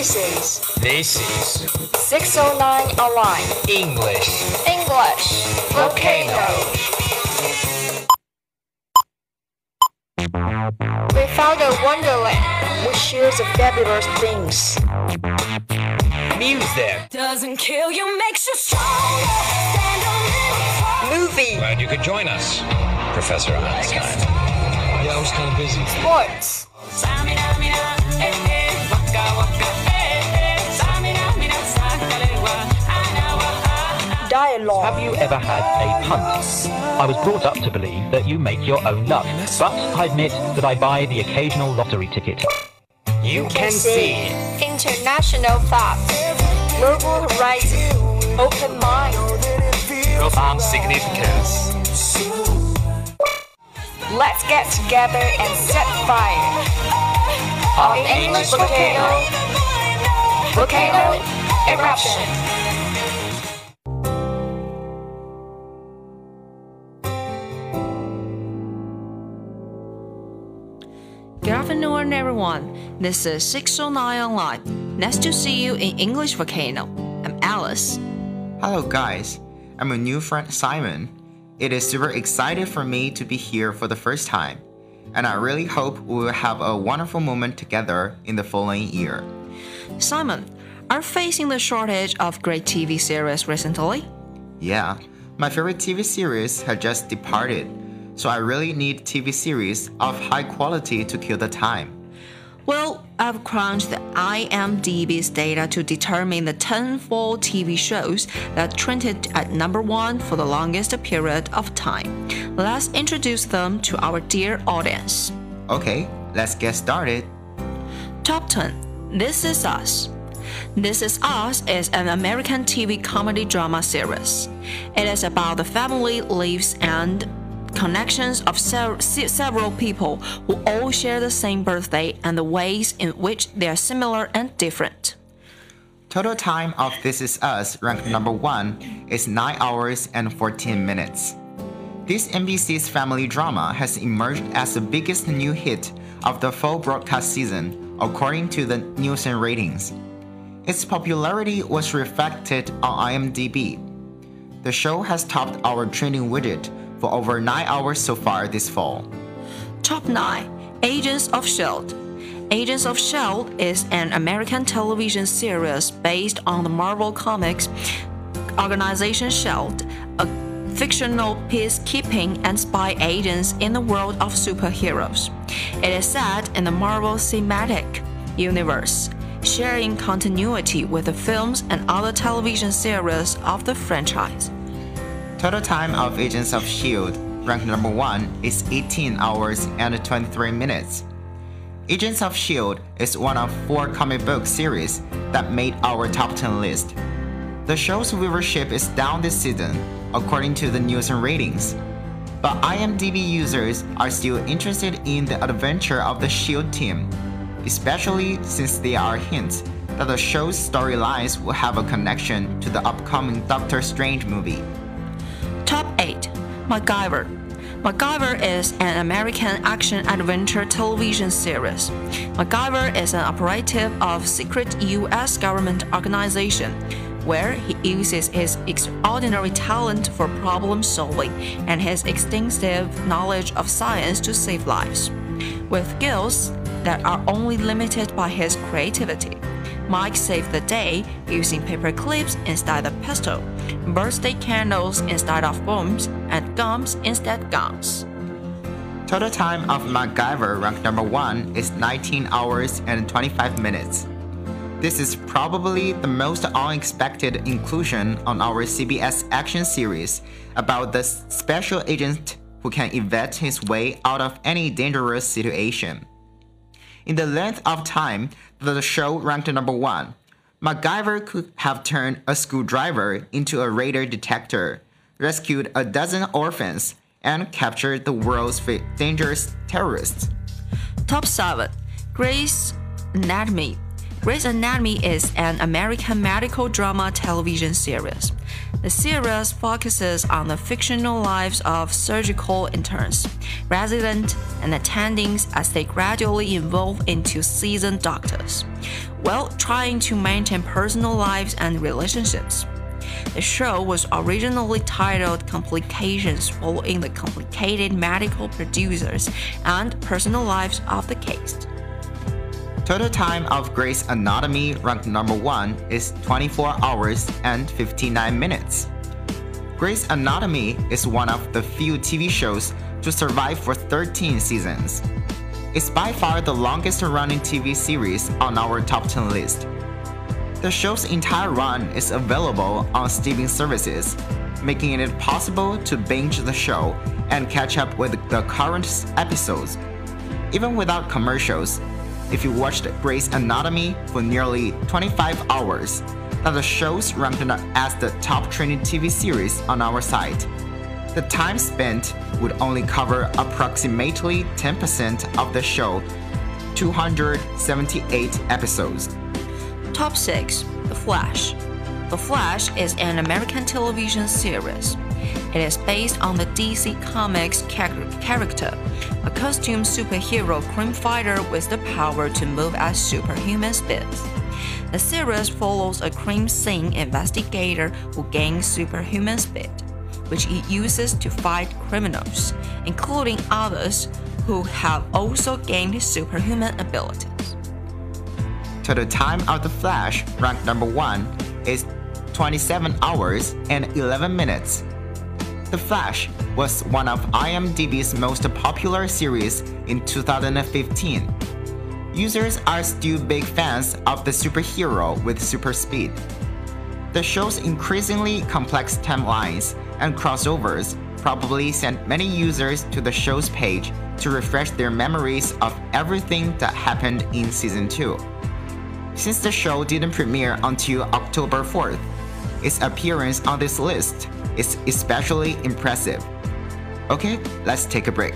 This is This is 609 Online English English Volcano. We found a wonderland which shares of fabulous things. music. Doesn't kill you, makes you stronger. Stand a little Movie, Glad you could join us, Professor Einstein. Yeah, I was kind of busy. sports, dialogue, Have you ever had a punt? I was brought up to believe that you make your own luck, but I admit that I buy the occasional lottery ticket. You can see international thoughts, global horizon, open mind. profound significance. Let's get together and set fire. On English volcano, volcano eruption. Everyone. This is 609 Online. Nice to see you in English Volcano. I'm Alice. Hello, guys. I'm a new friend, Simon. It is super excited for me to be here for the first time, and I really hope we will have a wonderful moment together in the following year. Simon, are you facing the shortage of great TV series recently? Yeah, my favorite TV series had just departed, so I really need TV series of high quality to kill the time. Well, I've crunched the IMDb's data to determine the 10 fall TV shows that trended at number one for the longest period of time. Let's introduce them to our dear audience. Okay, let's get started. Top 10 This Is Us. This Is Us is an American TV comedy drama series. It is about the family lives and connections of se- several people who all share the same birthday and the ways in which they are similar and different. Total time of This Is Us ranked number one is 9 hours and 14 minutes. This NBC's family drama has emerged as the biggest new hit of the fall broadcast season, according to the Nielsen ratings. Its popularity was reflected on IMDb. The show has topped our trending widget for over 9 hours so far this fall. Top 9 Agents of S.H.I.E.L.D. Agents of S.H.I.E.L.D. is an American television series based on the Marvel Comics organization S.H.I.E.L.D., a fictional peacekeeping and spy agents in the world of superheroes. It is set in the Marvel Cinematic Universe, sharing continuity with the films and other television series of the franchise. Total time of Agents of S.H.I.E.L.D. ranked number one is 18 hours and 23 minutes. Agents of S.H.I.E.L.D. is one of four comic book series that made our top 10 list. The show's viewership is down this season, according to the Nielsen ratings. But IMDb users are still interested in the adventure of the S.H.I.E.L.D. team, especially since there are hints that the show's storylines will have a connection to the upcoming Doctor Strange movie. Top 8 MacGyver. MacGyver is an American action adventure television series. MacGyver is an operative of secret US government organization where he uses his extraordinary talent for problem solving and his extensive knowledge of science to save lives. With skills that are only limited by his creativity. Mike saved the day using paper clips instead of pistol, birthday candles instead of bombs, and gums instead guns. Total time of MacGyver ranked number one is 19 hours and 25 minutes. This is probably the most unexpected inclusion on our CBS action series about the special agent who can evade his way out of any dangerous situation. In the length of time the show ranked number one, MacGyver could have turned a screwdriver into a radar detector, rescued a dozen orphans, and captured the world's dangerous terrorists. Top 7 Grey's Anatomy. Grey's Anatomy is an American medical drama television series. The series focuses on the fictional lives of surgical interns, residents, and attendings as they gradually evolve into seasoned doctors, while trying to maintain personal lives and relationships. The show was originally titled Complications following the complicated medical procedures and personal lives of the case. Total time of Grey's Anatomy ranked number 1 is 24 hours and 59 minutes. Grey's Anatomy is one of the few TV shows to survive for 13 seasons. It's by far the longest running TV series on our top 10 list. The show's entire run is available on streaming services, making it possible to binge the show and catch up with the current episodes. Even without commercials, if you watched Grey's Anatomy for nearly 25 hours, that the show's ranked as the top trending TV series on our site. The time spent would only cover approximately 10% of the show, 278 episodes. Top 6 The Flash. The Flash is an American television series. It is based on the DC Comics char- character, a costume superhero crime fighter with the power to move at superhuman speeds. The series follows a crime scene investigator who gains superhuman speed, which it uses to fight criminals, including others who have also gained superhuman abilities. Total time of The Flash, ranked number 1, is 27 hours and 11 minutes. The Flash was one of IMDb's most popular series in 2015. Users are still big fans of the superhero with super speed. The show's increasingly complex timelines and crossovers probably sent many users to the show's page to refresh their memories of everything that happened in season 2. Since the show didn't premiere until October 4th, its appearance on this list is especially impressive. Okay, let's take a break.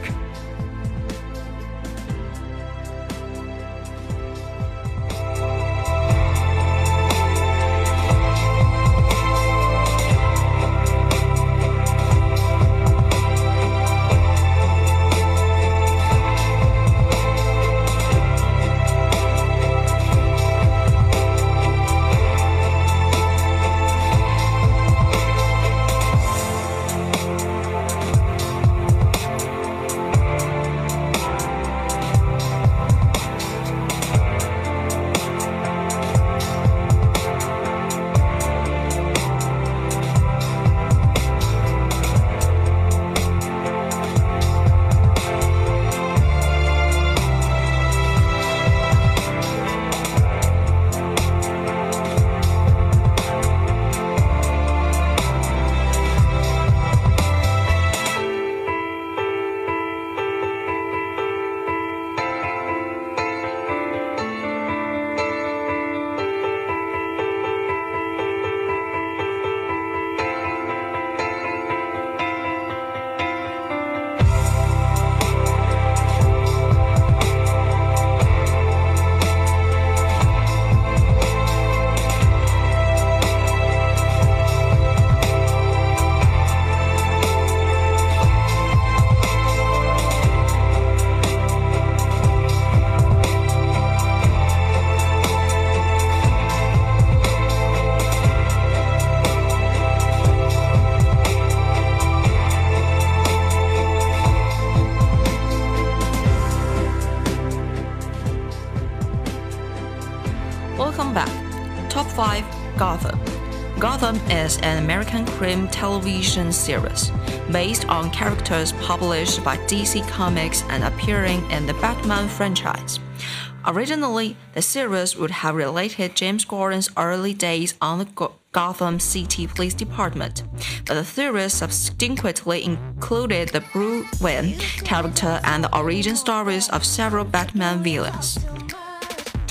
Top 5 Gotham. Gotham is an American crime television series based on characters published by DC Comics and appearing in the Batman franchise. Originally, the series would have related James Gordon's early days on the Go- Gotham City Police Department, but the series subsequently included the Bruce Wayne character and the origin stories of several Batman villains.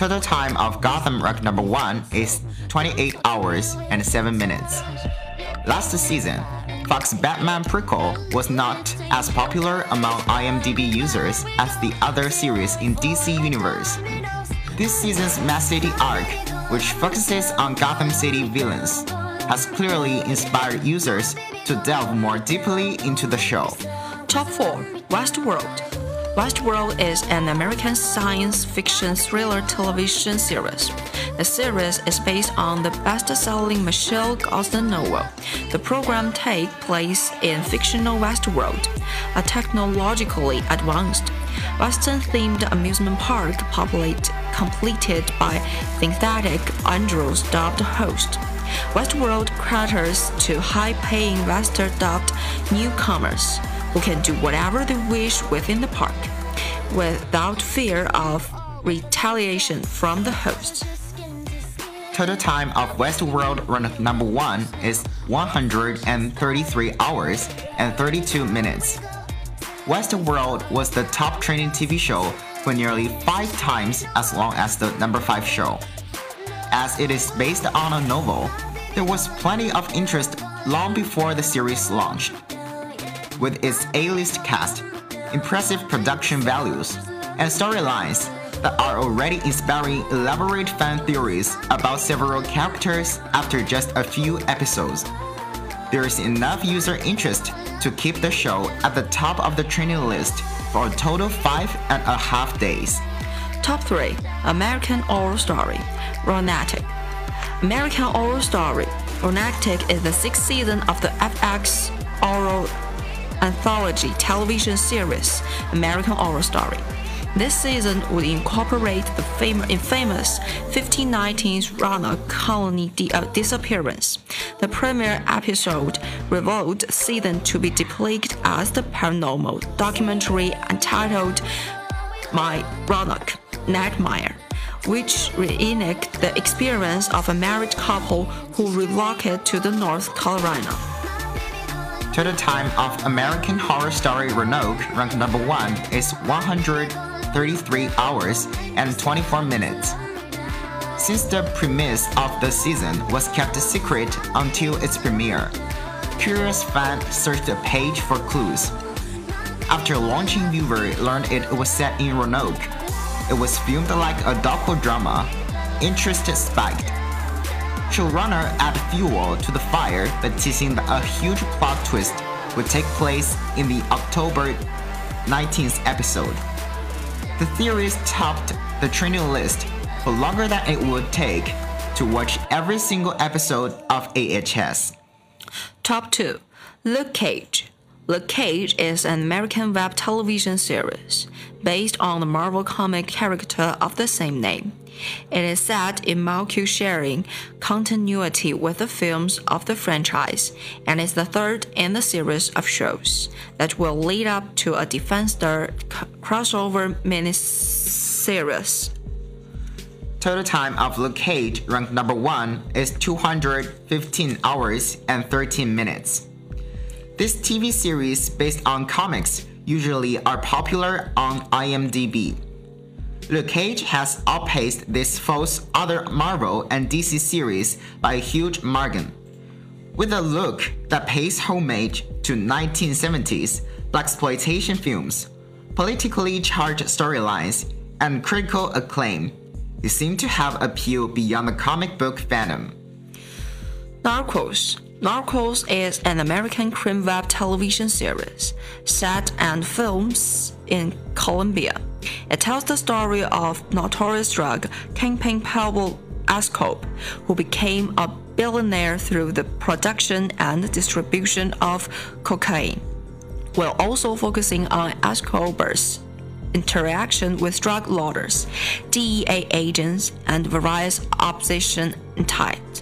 Total time of Gotham ranked number 1 is 28 hours and 7 minutes. Last season, Fox Batman prequel was not as popular among IMDb users as the other series in DC Universe. This season's Mad City arc, which focuses on Gotham City villains, has clearly inspired users to delve more deeply into the show. Top 4 Westworld. Westworld is an American science fiction thriller television series. The series is based on the best-selling Michael Crichton novel. The program takes place in fictional Westworld, a technologically advanced, Western-themed amusement park populate, completed by synthetic androids dubbed host. Westworld caters to high-paying Western-dubbed newcomers who can do whatever they wish within the park, without fear of retaliation from the hosts. Total time of Westworld ranked number 1 is 133 hours and 32 minutes. Westworld was the top trending TV show for nearly 5 times as long as the number 5 show. As it is based on a novel, there was plenty of interest long before the series launched. With its A-list cast, impressive production values, and storylines that are already inspiring elaborate fan theories about several characters after just a few episodes. There is enough user interest to keep the show at the top of the trending list for a total five and a half days. Top 3 American Horror Story Roanoke. American Horror Story Roanoke is the sixth season of the FX horror anthology television series American Horror Story. This season would incorporate the fam- infamous 1519's Roanoke colony di- uh, disappearance. The premiere episode revealed season to be depicted as the paranormal documentary entitled My Roanoke Nightmare, which reenact the experience of a married couple who relocated to the North Carolina. Total time of American Horror Story Roanoke ranked number 1 is 133 hours and 24 minutes. Since the premise of the season was kept a secret until its premiere, curious fans searched the page for clues. After launching, viewer learned it was set in Roanoke. It was filmed like a docudrama. Interest spiked. Showrunner add fuel to the fire by teasing that a huge plot twist would take place in the October 19th episode. The theories topped the trending list for longer than it would take to watch every single episode of AHS. Top 2 Luke Cage. Luke Cage is an American web television series based on the Marvel comic character of the same name. It is set in multi sharing continuity with the films of the franchise and is the third in the series of shows that will lead up to a Defenders c- crossover miniseries. Total time of Luke Cage ranked number 1 is 215 hours and 13 minutes. This TV series based on comics usually are popular on IMDb. Luke Cage has outpaced this false other Marvel and DC series by a huge margin. With a look that pays homage to 1970s blaxploitation films, politically charged storylines, and critical acclaim, it seemed to have appeal beyond the comic book fandom. Narcos. Narcos is an American crime web television series set and films in Colombia. It tells the story of notorious drug kingpin Pablo Escobar, who became a billionaire through the production and distribution of cocaine, while also focusing on Escobar's interaction with drug lords, DEA agents, and various opposition entities.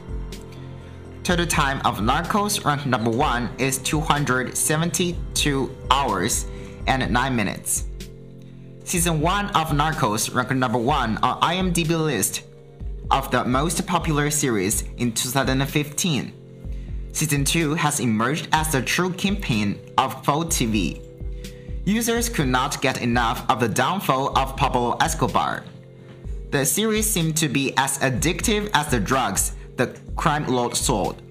Total time of Narcos ranked number 1 is 272 hours and 9 minutes. Season 1 of Narcos ranked number 1 on IMDb list of the most popular series in 2015. Season 2 has emerged as the true kingpin of faux TV. Users could not get enough of the downfall of Pablo Escobar. The series seemed to be as addictive as the drugs the crime lord sold.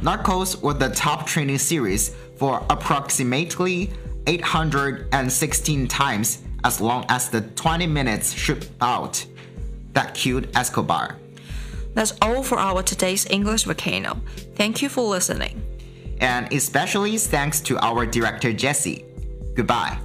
Narcos was the top trending series for approximately 816 times as long as the 20 minutes shootout that killed Escobar. That's all for our today's English volcano. Thank you for listening. And especially thanks to our director Jesse. Goodbye.